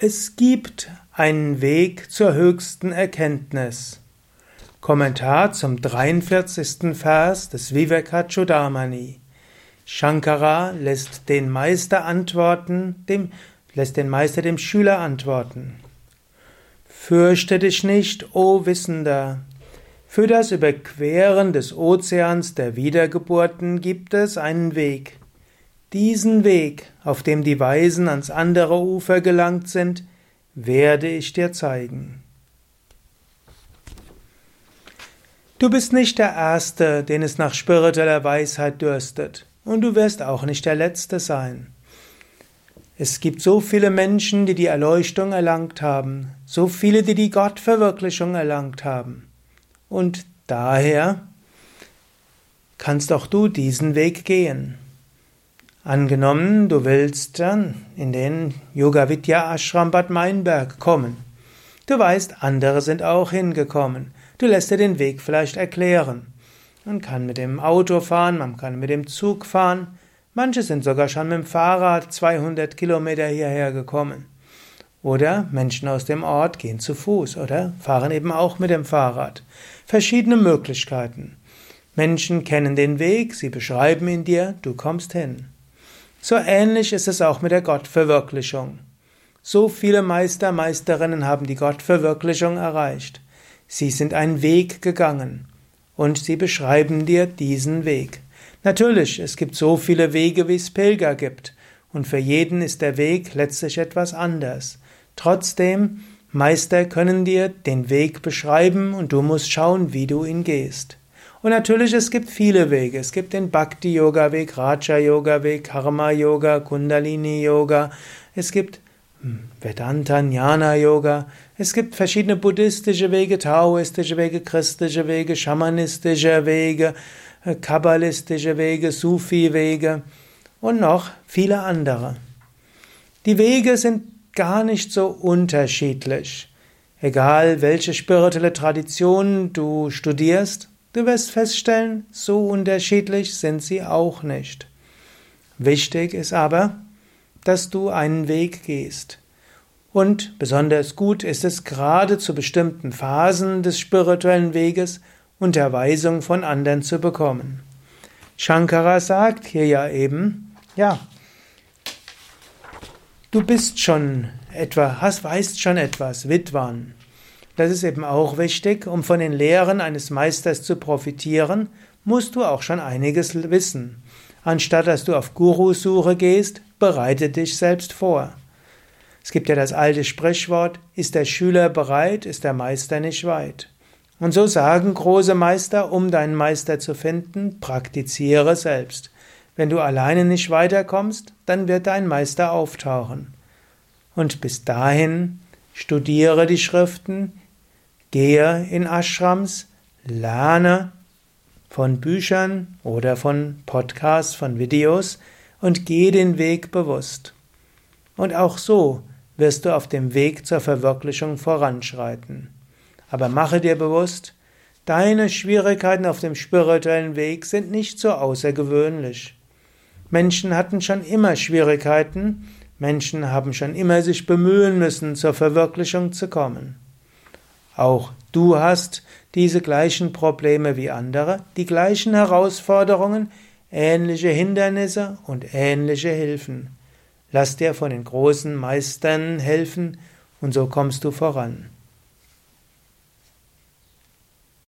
Es gibt einen Weg zur höchsten Erkenntnis. Kommentar zum 43. Vers des Vivekachudamani. Shankara lässt den Meister antworten, dem, lässt den Meister dem Schüler antworten. Fürchte dich nicht, o Wissender. Für das Überqueren des Ozeans der Wiedergeburten gibt es einen Weg. Diesen Weg, auf dem die Weisen ans andere Ufer gelangt sind, werde ich dir zeigen. Du bist nicht der Erste, den es nach spiritueller Weisheit dürstet, und du wirst auch nicht der Letzte sein. Es gibt so viele Menschen, die die Erleuchtung erlangt haben, so viele, die die Gottverwirklichung erlangt haben. Und daher kannst auch du diesen Weg gehen. Angenommen, du willst dann in den Yoga Vidya Ashram Bad Meinberg kommen. Du weißt, andere sind auch hingekommen. Du lässt dir den Weg vielleicht erklären. Man kann mit dem Auto fahren, man kann mit dem Zug fahren. Manche sind sogar schon mit dem Fahrrad 200 Kilometer hierher gekommen. Oder Menschen aus dem Ort gehen zu Fuß oder fahren eben auch mit dem Fahrrad. Verschiedene Möglichkeiten. Menschen kennen den Weg, sie beschreiben ihn dir, du kommst hin. So ähnlich ist es auch mit der Gottverwirklichung. So viele Meister, Meisterinnen haben die Gottverwirklichung erreicht. Sie sind einen Weg gegangen und sie beschreiben dir diesen Weg. Natürlich, es gibt so viele Wege, wie es Pilger gibt, und für jeden ist der Weg letztlich etwas anders. Trotzdem, Meister können dir den Weg beschreiben und du musst schauen, wie du ihn gehst. Und natürlich, es gibt viele Wege. Es gibt den Bhakti-Yoga-Weg, Raja-Yoga-Weg, Karma-Yoga, Kundalini-Yoga. Es gibt hm, Vedanta, Jnana-Yoga. Es gibt verschiedene buddhistische Wege, taoistische Wege, christliche Wege, schamanistische Wege, äh, kabbalistische Wege, Sufi-Wege und noch viele andere. Die Wege sind gar nicht so unterschiedlich. Egal welche spirituelle Tradition du studierst, Du wirst feststellen, so unterschiedlich sind sie auch nicht. Wichtig ist aber, dass du einen Weg gehst. Und besonders gut ist es gerade zu bestimmten Phasen des spirituellen Weges Unterweisung von anderen zu bekommen. Shankara sagt hier ja eben, ja, du bist schon etwa, hast, weißt schon etwas, Witwan. Das ist eben auch wichtig, um von den Lehren eines Meisters zu profitieren, musst du auch schon einiges wissen. Anstatt dass du auf Gurusuche gehst, bereite dich selbst vor. Es gibt ja das alte Sprichwort, ist der Schüler bereit, ist der Meister nicht weit. Und so sagen große Meister, um deinen Meister zu finden, praktiziere selbst. Wenn du alleine nicht weiterkommst, dann wird dein Meister auftauchen. Und bis dahin studiere die Schriften, Gehe in Ashrams, lerne von Büchern oder von Podcasts, von Videos und gehe den Weg bewusst. Und auch so wirst du auf dem Weg zur Verwirklichung voranschreiten. Aber mache dir bewusst, deine Schwierigkeiten auf dem spirituellen Weg sind nicht so außergewöhnlich. Menschen hatten schon immer Schwierigkeiten, Menschen haben schon immer sich bemühen müssen, zur Verwirklichung zu kommen. Auch du hast diese gleichen Probleme wie andere, die gleichen Herausforderungen, ähnliche Hindernisse und ähnliche Hilfen. Lass dir von den großen Meistern helfen, und so kommst du voran.